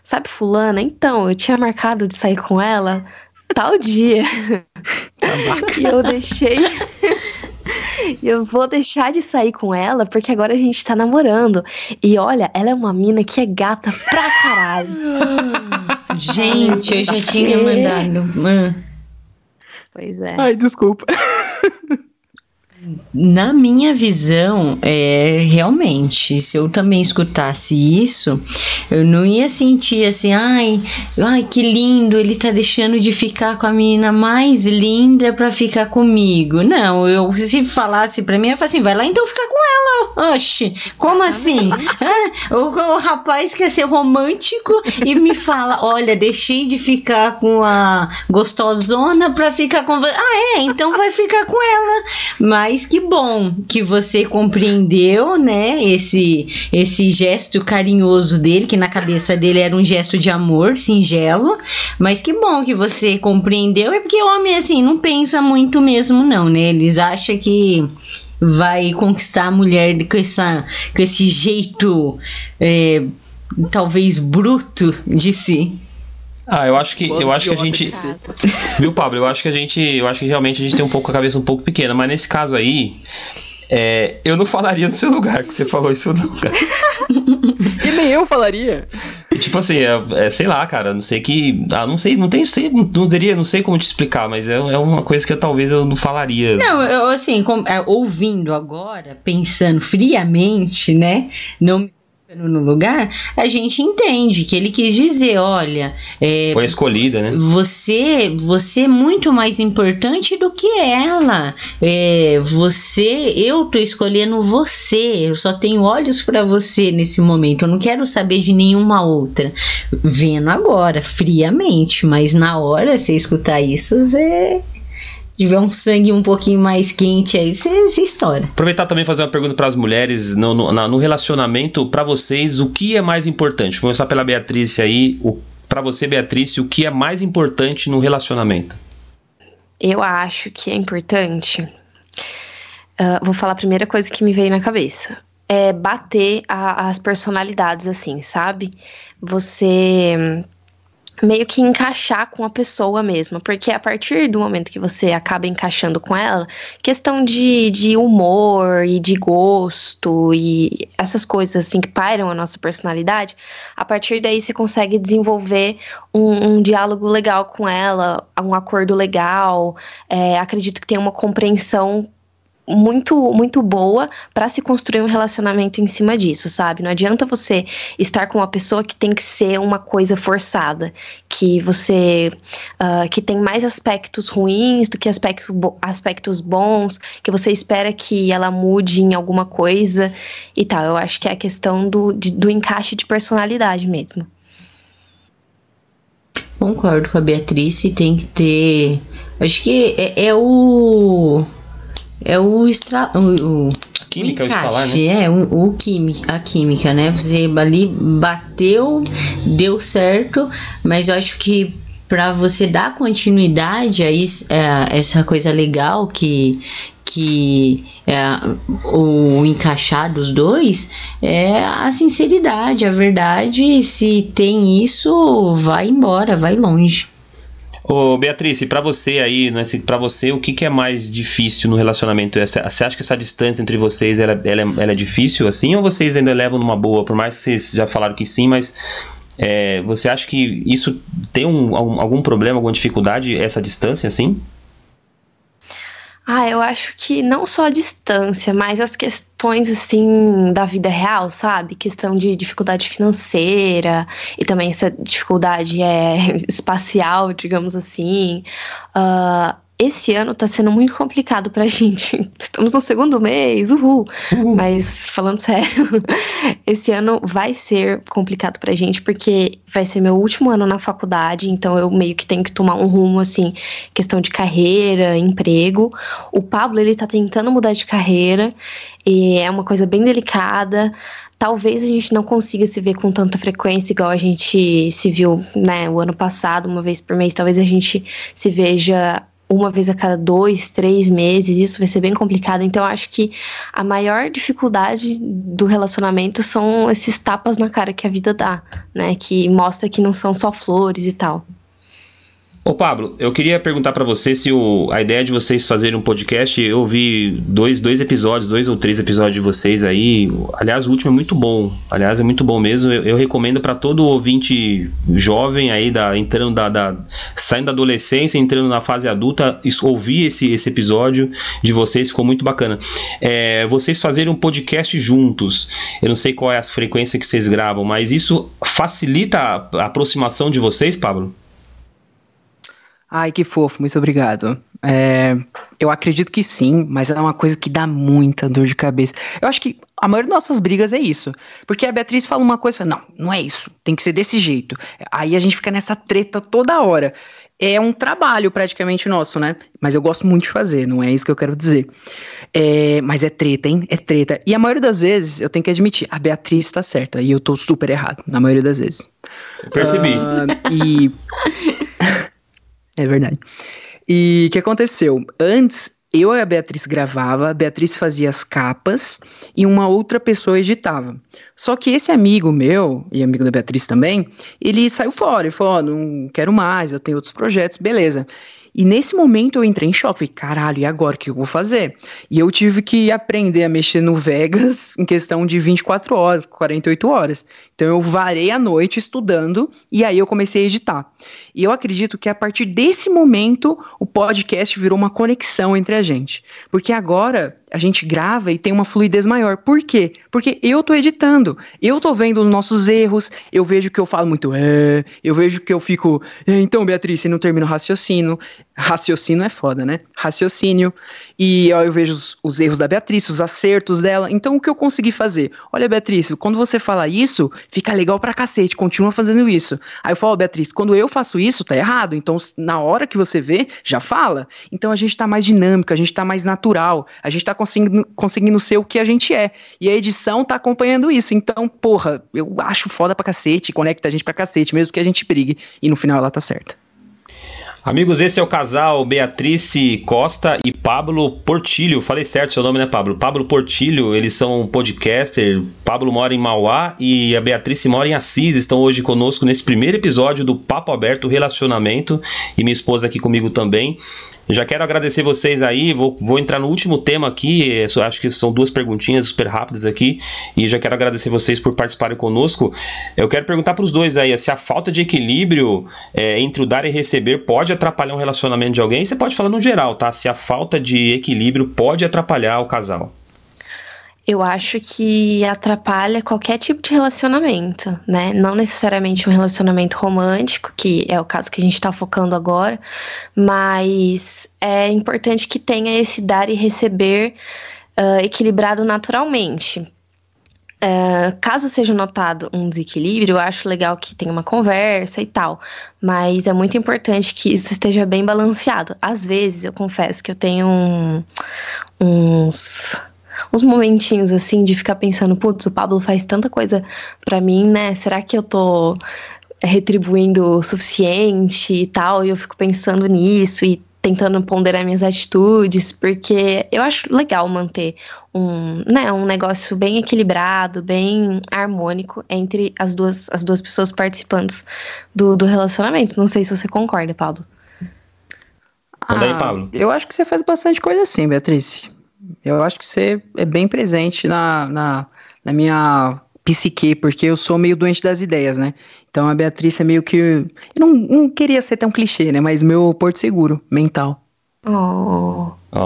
Speaker 2: Sabe, fulana? Então, eu tinha marcado de sair com ela tal dia. e eu deixei. eu vou deixar de sair com ela porque agora a gente tá namorando. E olha, ela é uma mina que é gata pra caralho.
Speaker 4: gente, eu já tinha mandado. Ah.
Speaker 2: Pois é.
Speaker 3: Ai, desculpa.
Speaker 4: Na minha visão, é realmente, se eu também escutasse isso, eu não ia sentir assim, ai, ai, que lindo, ele tá deixando de ficar com a menina mais linda pra ficar comigo. Não, eu se falasse pra mim, eu ia falar assim, vai lá então ficar com ela. Oxe, como assim? Ah, o, o rapaz quer ser romântico e me fala, olha, deixei de ficar com a gostosona pra ficar com você. Ah, é, então vai ficar com ela. Mas mas que bom que você compreendeu, né, esse esse gesto carinhoso dele, que na cabeça dele era um gesto de amor singelo, mas que bom que você compreendeu, é porque homem assim não pensa muito mesmo não, né? Eles acham que vai conquistar a mulher com essa com esse jeito é, talvez bruto de si.
Speaker 1: Ah, eu acho que eu acho que a gente viu, Pablo? Eu acho que a gente, eu acho que realmente a gente tem um pouco a cabeça um pouco pequena, mas nesse caso aí, é, eu não falaria no seu lugar que você falou isso nunca.
Speaker 3: e nem eu falaria.
Speaker 1: tipo assim, é, é, sei lá, cara, não sei que, ah, não sei, não tem, sei, não teria, não sei como te explicar, mas é, é uma coisa que eu, talvez eu não falaria.
Speaker 4: Não, eu, assim, com, é, ouvindo agora, pensando friamente, né, não no lugar, a gente entende que ele quis dizer, olha,
Speaker 1: é, foi escolhida, né?
Speaker 4: Você, você é muito mais importante do que ela. É, você, eu tô escolhendo você. Eu só tenho olhos para você nesse momento. Eu não quero saber de nenhuma outra. Vendo agora, friamente, mas na hora você escutar isso, você tiver um sangue um pouquinho mais quente aí, você estoura.
Speaker 1: Aproveitar também fazer uma pergunta para as mulheres no, no, no relacionamento, para vocês, o que é mais importante? Vou começar pela Beatriz aí. Para você, Beatriz, o que é mais importante no relacionamento?
Speaker 2: Eu acho que é importante. Uh, vou falar a primeira coisa que me veio na cabeça. É bater a, as personalidades, assim, sabe? Você meio que encaixar com a pessoa mesmo, porque a partir do momento que você acaba encaixando com ela, questão de, de humor e de gosto e essas coisas assim que pairam a nossa personalidade, a partir daí você consegue desenvolver um, um diálogo legal com ela, um acordo legal, é, acredito que tem uma compreensão muito muito boa para se construir um relacionamento em cima disso, sabe? Não adianta você estar com uma pessoa que tem que ser uma coisa forçada, que você uh, que tem mais aspectos ruins do que aspectos, aspectos bons, que você espera que ela mude em alguma coisa e tal. Eu acho que é a questão do, de, do encaixe de personalidade mesmo.
Speaker 4: Concordo com a Beatriz, tem que ter. Acho que é, é o é o extra. O, o
Speaker 1: química, o, instalar, né?
Speaker 4: É, o, o química, a química, né? Você ali bateu, deu certo, mas eu acho que para você dar continuidade a isso, é, essa coisa legal que que é, o encaixar dos dois é a sinceridade, a verdade. Se tem isso, vai embora, vai longe.
Speaker 1: Ô, Beatriz, para você aí, né, para você, o que, que, é mais difícil no relacionamento? Você acha que essa distância entre vocês ela, ela, é, ela é difícil assim? Ou vocês ainda levam numa boa? Por mais que vocês já falaram que sim, mas é, você acha que isso tem um, algum problema, alguma dificuldade, essa distância assim?
Speaker 2: Ah, eu acho que não só a distância, mas as questões assim da vida real, sabe? Questão de dificuldade financeira e também essa dificuldade é espacial, digamos assim. Uh, esse ano tá sendo muito complicado pra gente. Estamos no segundo mês, uhul. uhul. Mas falando sério, esse ano vai ser complicado pra gente porque vai ser meu último ano na faculdade, então eu meio que tenho que tomar um rumo assim, questão de carreira, emprego. O Pablo, ele tá tentando mudar de carreira e é uma coisa bem delicada talvez a gente não consiga se ver com tanta frequência igual a gente se viu, né, o ano passado, uma vez por mês. Talvez a gente se veja uma vez a cada dois, três meses, isso vai ser bem complicado. Então, acho que a maior dificuldade do relacionamento são esses tapas na cara que a vida dá, né? Que mostra que não são só flores e tal.
Speaker 1: Ô Pablo, eu queria perguntar para você se o, a ideia de vocês fazerem um podcast, eu vi dois, dois episódios, dois ou três episódios de vocês aí. Aliás, o último é muito bom. Aliás, é muito bom mesmo. Eu, eu recomendo para todo ouvinte jovem aí, da, entrando da, da, saindo da adolescência, entrando na fase adulta, ouvir esse, esse episódio de vocês, ficou muito bacana. É, vocês fazerem um podcast juntos. Eu não sei qual é a frequência que vocês gravam, mas isso facilita a, a aproximação de vocês, Pablo?
Speaker 3: Ai, que fofo, muito obrigado. É, eu acredito que sim, mas é uma coisa que dá muita dor de cabeça. Eu acho que a maioria das nossas brigas é isso. Porque a Beatriz fala uma coisa e fala, não, não é isso, tem que ser desse jeito. Aí a gente fica nessa treta toda hora. É um trabalho praticamente nosso, né? Mas eu gosto muito de fazer, não é isso que eu quero dizer. É, mas é treta, hein? É treta. E a maioria das vezes, eu tenho que admitir, a Beatriz está certa e eu tô super errado, na maioria das vezes.
Speaker 1: percebi. Uh,
Speaker 3: e. É verdade. E o que aconteceu? Antes, eu e a Beatriz gravava, a Beatriz fazia as capas e uma outra pessoa editava. Só que esse amigo meu, e amigo da Beatriz também, ele saiu fora e falou: oh, não quero mais, eu tenho outros projetos, beleza. E nesse momento eu entrei em choque. Caralho, e agora o que eu vou fazer? E eu tive que aprender a mexer no Vegas em questão de 24 horas, 48 horas. Então eu varei a noite estudando e aí eu comecei a editar. E eu acredito que a partir desse momento o podcast virou uma conexão entre a gente. Porque agora a gente grava e tem uma fluidez maior. Por quê? Porque eu tô editando, eu tô vendo os nossos erros, eu vejo que eu falo muito é, eu vejo que eu fico, é, então Beatriz, você não termina o raciocínio, raciocínio é foda, né? Raciocínio, e ó, eu vejo os, os, erros da Beatriz, os acertos dela, então o que eu consegui fazer? Olha Beatriz, quando você fala isso, fica legal pra cacete, continua fazendo isso. Aí eu falo, Beatriz, quando eu faço isso, tá errado, então na hora que você vê, já fala. Então a gente tá mais dinâmico, a gente tá mais natural, a gente tá conseguindo, conseguindo ser o que a gente é. E a edição tá acompanhando isso. Então, porra, eu acho foda pra cacete, conecta a gente pra cacete, mesmo que a gente brigue. E no final ela tá certa.
Speaker 1: Amigos, esse é o casal Beatrice Costa e Pablo Portilho. Falei certo seu nome, né, Pablo? Pablo Portilho, eles são podcaster. Pablo mora em Mauá e a Beatrice mora em Assis. Estão hoje conosco nesse primeiro episódio do Papo Aberto Relacionamento e minha esposa aqui comigo também. Já quero agradecer vocês aí, vou, vou entrar no último tema aqui, é, acho que são duas perguntinhas super rápidas aqui, e já quero agradecer vocês por participarem conosco. Eu quero perguntar para os dois aí, se a falta de equilíbrio é, entre o dar e receber pode atrapalhar um relacionamento de alguém, você pode falar no geral, tá? Se a falta de equilíbrio pode atrapalhar o casal
Speaker 2: eu acho que atrapalha qualquer tipo de relacionamento, né? Não necessariamente um relacionamento romântico, que é o caso que a gente está focando agora, mas é importante que tenha esse dar e receber uh, equilibrado naturalmente. Uh, caso seja notado um desequilíbrio, eu acho legal que tenha uma conversa e tal, mas é muito importante que isso esteja bem balanceado. Às vezes, eu confesso que eu tenho um, uns uns momentinhos assim de ficar pensando, putz, o Pablo faz tanta coisa para mim, né? Será que eu tô retribuindo o suficiente e tal? E eu fico pensando nisso e tentando ponderar minhas atitudes, porque eu acho legal manter um, né, um negócio bem equilibrado, bem harmônico entre as duas, as duas pessoas participantes do, do relacionamento. Não sei se você concorda, Pablo.
Speaker 1: Manda aí, ah, Pablo.
Speaker 3: Eu acho que você faz bastante coisa assim, Beatriz. Eu acho que você é bem presente na, na, na minha psique, porque eu sou meio doente das ideias, né? Então a Beatriz é meio que. Eu não, não queria ser tão clichê, né? Mas meu porto seguro mental.
Speaker 2: Oh.
Speaker 1: oh.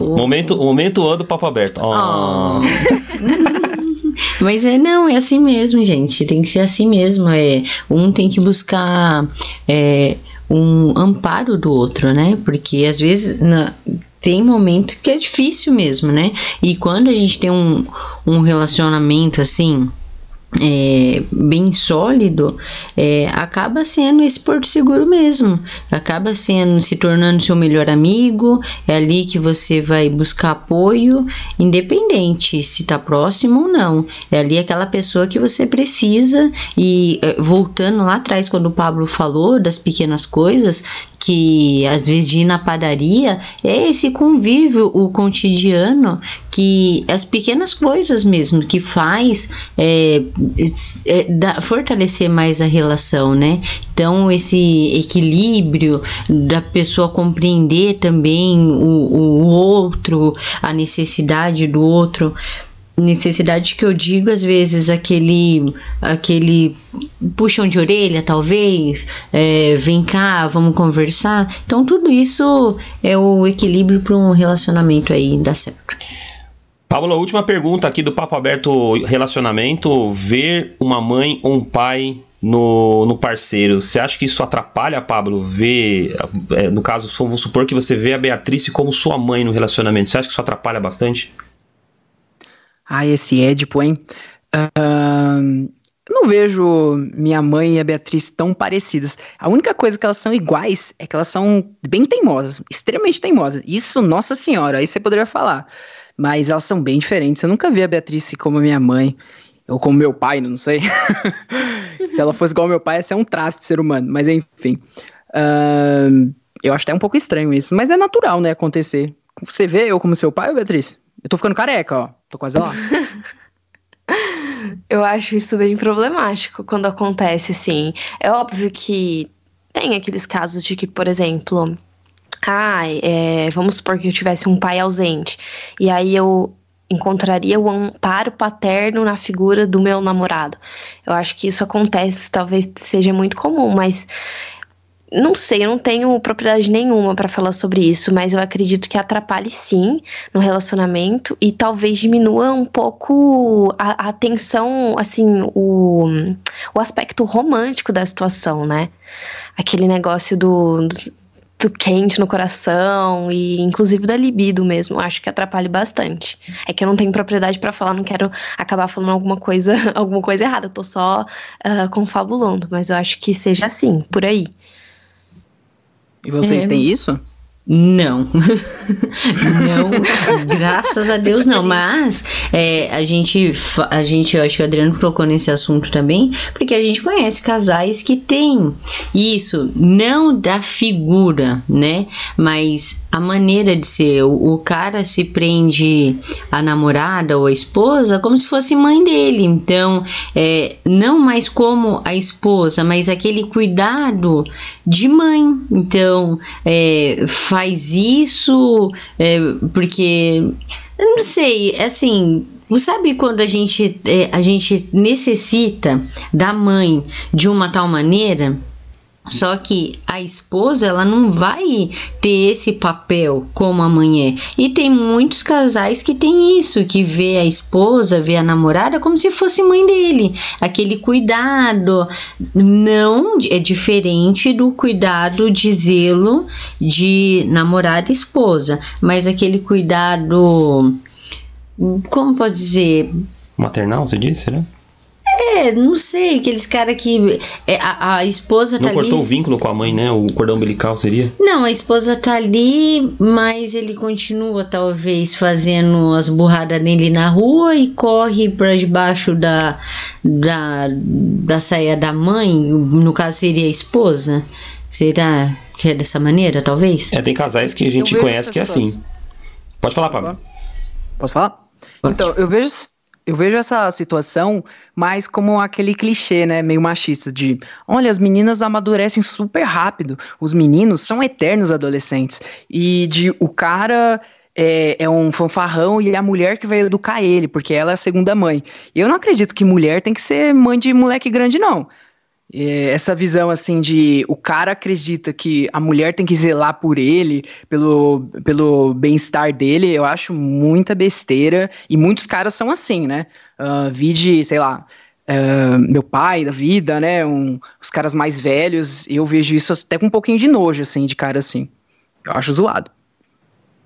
Speaker 1: momento, momento O do papo aberto. Oh. oh.
Speaker 4: Mas é não, é assim mesmo, gente. Tem que ser assim mesmo. É, um tem que buscar é, um amparo do outro, né? Porque às vezes na, tem momentos que é difícil mesmo, né? E quando a gente tem um, um relacionamento assim, é, bem sólido, é, acaba sendo esse porto seguro mesmo. Acaba sendo, se tornando seu melhor amigo. É ali que você vai buscar apoio, independente se está próximo ou não. É ali aquela pessoa que você precisa. E é, voltando lá atrás, quando o Pablo falou das pequenas coisas, que às vezes de ir na padaria, é esse convívio, o cotidiano, que as pequenas coisas mesmo que faz. É, é, fortalecer mais a relação, né? Então, esse equilíbrio da pessoa compreender também o, o outro, a necessidade do outro necessidade que eu digo às vezes aquele aquele puxão de orelha talvez é, vem cá vamos conversar então tudo isso é o equilíbrio para um relacionamento aí dar certo
Speaker 1: Pablo, última pergunta aqui do Papo Aberto Relacionamento. Ver uma mãe ou um pai no, no parceiro, você acha que isso atrapalha, Pablo? Ver, é, no caso, vamos supor que você vê a Beatriz como sua mãe no relacionamento, você acha que isso atrapalha bastante?
Speaker 3: Ah, esse Édipo, hein? Uh, não vejo minha mãe e a Beatriz tão parecidas. A única coisa que elas são iguais é que elas são bem teimosas, extremamente teimosas. Isso, nossa senhora, aí você poderia falar. Mas elas são bem diferentes. Eu nunca vi a Beatriz como a minha mãe, ou como meu pai, não sei. Se ela fosse igual ao meu pai, ia ser um traço de ser humano. Mas enfim. Uh, eu acho até um pouco estranho isso. Mas é natural, né, acontecer. Você vê eu como seu pai, Beatriz? Eu tô ficando careca, ó. Tô quase lá.
Speaker 2: eu acho isso bem problemático quando acontece, assim. É óbvio que tem aqueles casos de que, por exemplo, ah, é, vamos supor que eu tivesse um pai ausente. E aí eu encontraria o amparo paterno na figura do meu namorado. Eu acho que isso acontece, talvez seja muito comum, mas não sei, eu não tenho propriedade nenhuma para falar sobre isso, mas eu acredito que atrapalhe sim no relacionamento e talvez diminua um pouco a, a tensão, assim, o, o aspecto romântico da situação, né? Aquele negócio do, do quente no coração e inclusive da libido mesmo. Acho que atrapalha bastante. É que eu não tenho propriedade para falar, não quero acabar falando alguma coisa, alguma coisa errada. Eu tô só uh, confabulando, mas eu acho que seja assim, por aí.
Speaker 3: E vocês é. têm isso?
Speaker 4: Não, não, graças a Deus não. Mas é, a gente, a gente, eu acho que o Adriano colocou nesse assunto também, porque a gente conhece casais que têm isso, não da figura, né? Mas a maneira de ser. O, o cara se prende a namorada ou a esposa como se fosse mãe dele. Então, é, não mais como a esposa, mas aquele cuidado de mãe. Então, é, faz isso? É, porque eu não sei, assim, sabe quando a gente é, a gente necessita da mãe de uma tal maneira só que a esposa, ela não vai ter esse papel como a mãe é. E tem muitos casais que tem isso, que vê a esposa, vê a namorada como se fosse mãe dele. Aquele cuidado não é diferente do cuidado de zelo de namorada e esposa, mas aquele cuidado como pode dizer,
Speaker 1: maternal, você disse, né?
Speaker 4: É, não sei, aqueles caras que. É, a, a, esposa
Speaker 1: não
Speaker 4: tá
Speaker 1: cortou
Speaker 4: ali.
Speaker 1: o vínculo com a mãe, né? O cordão umbilical seria?
Speaker 4: Não, a esposa tá ali, mas ele continua, talvez, fazendo as burradas nele na rua e corre pra debaixo da, da, da saia da mãe. No caso, seria a esposa. Será que é dessa maneira, talvez?
Speaker 1: É, tem casais que a gente conhece que é assim. Pode falar, Pablo.
Speaker 3: Posso falar? Pode. Então, eu vejo eu vejo essa situação mais como aquele clichê, né, meio machista de, olha, as meninas amadurecem super rápido, os meninos são eternos adolescentes e de o cara é, é, um fanfarrão e é a mulher que vai educar ele, porque ela é a segunda mãe. Eu não acredito que mulher tem que ser mãe de moleque grande, não. É, essa visão assim de o cara acredita que a mulher tem que zelar por ele, pelo, pelo bem-estar dele, eu acho muita besteira. E muitos caras são assim, né? Uh, vide, sei lá, uh, meu pai da vida, né? Um, os caras mais velhos, eu vejo isso até com um pouquinho de nojo, assim, de cara assim. Eu acho zoado.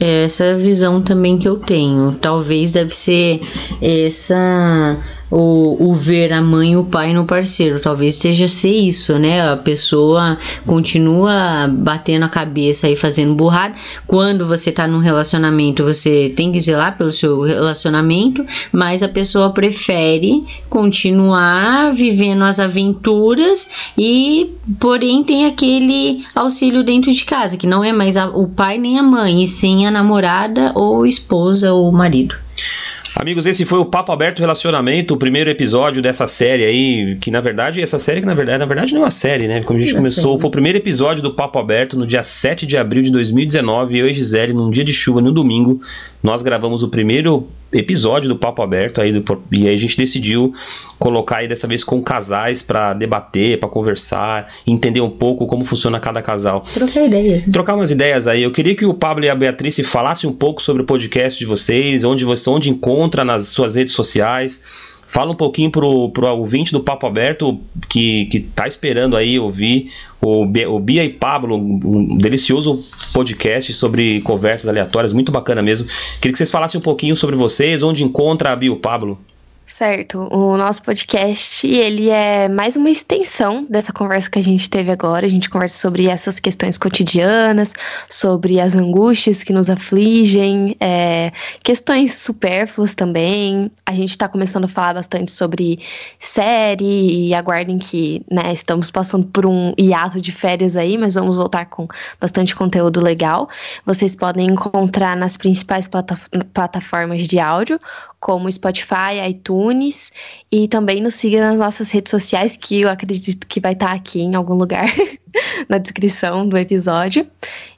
Speaker 4: É essa visão também que eu tenho. Talvez deve ser essa o, o ver a mãe e o pai no parceiro. Talvez esteja ser isso, né? A pessoa continua batendo a cabeça e fazendo burrada. Quando você tá num relacionamento, você tem que zelar pelo seu relacionamento, mas a pessoa prefere continuar vivendo as aventuras e, porém, tem aquele auxílio dentro de casa, que não é mais a, o pai nem a mãe, e sim a namorada ou esposa ou marido.
Speaker 1: Amigos, esse foi o Papo Aberto Relacionamento, o primeiro episódio dessa série aí, que na verdade, essa série que na verdade, na verdade não é uma série, né? Como a gente
Speaker 4: Não
Speaker 1: começou, foi o primeiro episódio do Papo Aberto no dia 7 de abril de 2019, eu e Gisele, num dia de chuva, no domingo, nós gravamos o primeiro episódio do Papo Aberto aí do, e aí a gente decidiu colocar aí dessa vez com casais pra debater, pra conversar, entender um pouco como funciona cada casal.
Speaker 4: Trocar ideias. né?
Speaker 1: Trocar umas ideias aí. Eu queria que o Pablo e a Beatriz falassem um pouco sobre o podcast de vocês, onde você onde encontra nas suas redes sociais. Fala um pouquinho pro, pro ouvinte do Papo Aberto que, que tá esperando aí ouvir o, o Bia e Pablo, um delicioso podcast sobre conversas aleatórias, muito bacana mesmo. Queria que vocês falassem um pouquinho sobre vocês, onde encontra a Bia e o Pablo.
Speaker 2: Certo, o nosso podcast, ele é mais uma extensão dessa conversa que a gente teve agora. A gente conversa sobre essas questões cotidianas, sobre as angústias que nos afligem, é, questões supérfluas também. A gente está começando a falar bastante sobre série e aguardem que, né, estamos passando por um hiato de férias aí, mas vamos voltar com bastante conteúdo legal. Vocês podem encontrar nas principais plata- plataformas de áudio, como Spotify, iTunes, e também nos siga nas nossas redes sociais, que eu acredito que vai estar aqui em algum lugar na descrição do episódio.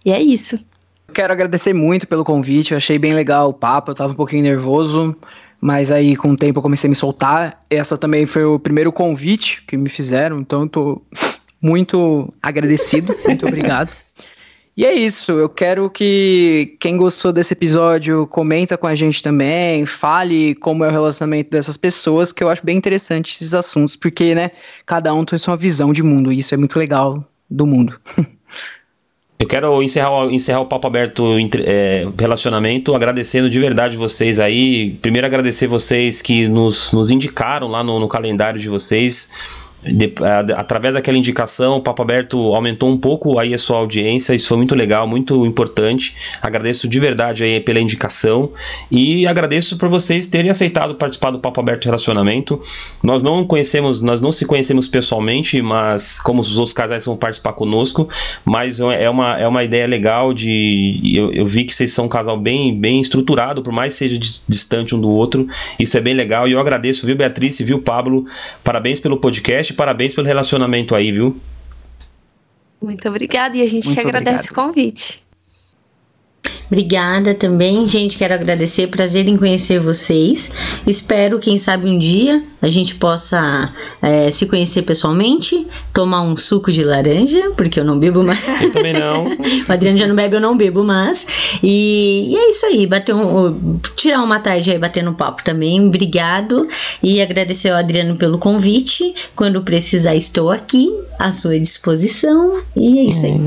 Speaker 2: E é isso.
Speaker 3: Quero agradecer muito pelo convite, eu achei bem legal o papo, eu tava um pouquinho nervoso, mas aí com o tempo eu comecei a me soltar. Essa também foi o primeiro convite que me fizeram, então eu tô muito agradecido, muito obrigado. E é isso, eu quero que quem gostou desse episódio comenta com a gente também, fale como é o relacionamento dessas pessoas, que eu acho bem interessante esses assuntos, porque, né, cada um tem sua visão de mundo, e isso é muito legal do mundo.
Speaker 1: Eu quero encerrar, encerrar o papo aberto entre- é, relacionamento, agradecendo de verdade vocês aí. Primeiro agradecer vocês que nos, nos indicaram lá no, no calendário de vocês. De- a- através daquela indicação, o Papo Aberto aumentou um pouco aí a sua audiência, isso foi muito legal, muito importante. Agradeço de verdade aí pela indicação e agradeço por vocês terem aceitado participar do Papo Aberto Relacionamento. Nós não conhecemos, nós não se conhecemos pessoalmente, mas como os outros casais vão participar conosco, mas é uma, é uma ideia legal de. Eu, eu vi que vocês são um casal bem, bem estruturado, por mais seja dis- distante um do outro. Isso é bem legal. E eu agradeço, viu, Beatriz, viu, Pablo? Parabéns pelo podcast, parabéns pelo relacionamento aí, viu?
Speaker 2: Muito obrigada e a gente
Speaker 3: Muito
Speaker 2: que agradece
Speaker 3: obrigado.
Speaker 2: o convite.
Speaker 4: Obrigada também, gente. Quero agradecer, prazer em conhecer vocês. Espero, quem sabe, um dia a gente possa é, se conhecer pessoalmente, tomar um suco de laranja, porque eu não bebo mais.
Speaker 1: Eu também não.
Speaker 4: O Adriano já não bebe, eu não bebo mais. E, e é isso aí, bater um, tirar uma tarde aí batendo papo também. Obrigado. E agradecer ao Adriano pelo convite. Quando precisar, estou aqui à sua disposição. E é isso aí.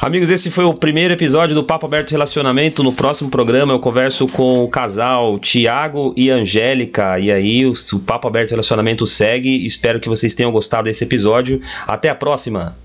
Speaker 1: Amigos, esse foi o primeiro episódio do Papo Aberto Relacionamento. No próximo programa eu converso com o casal Tiago e Angélica. E aí o, o Papo Aberto Relacionamento segue. Espero que vocês tenham gostado desse episódio. Até a próxima!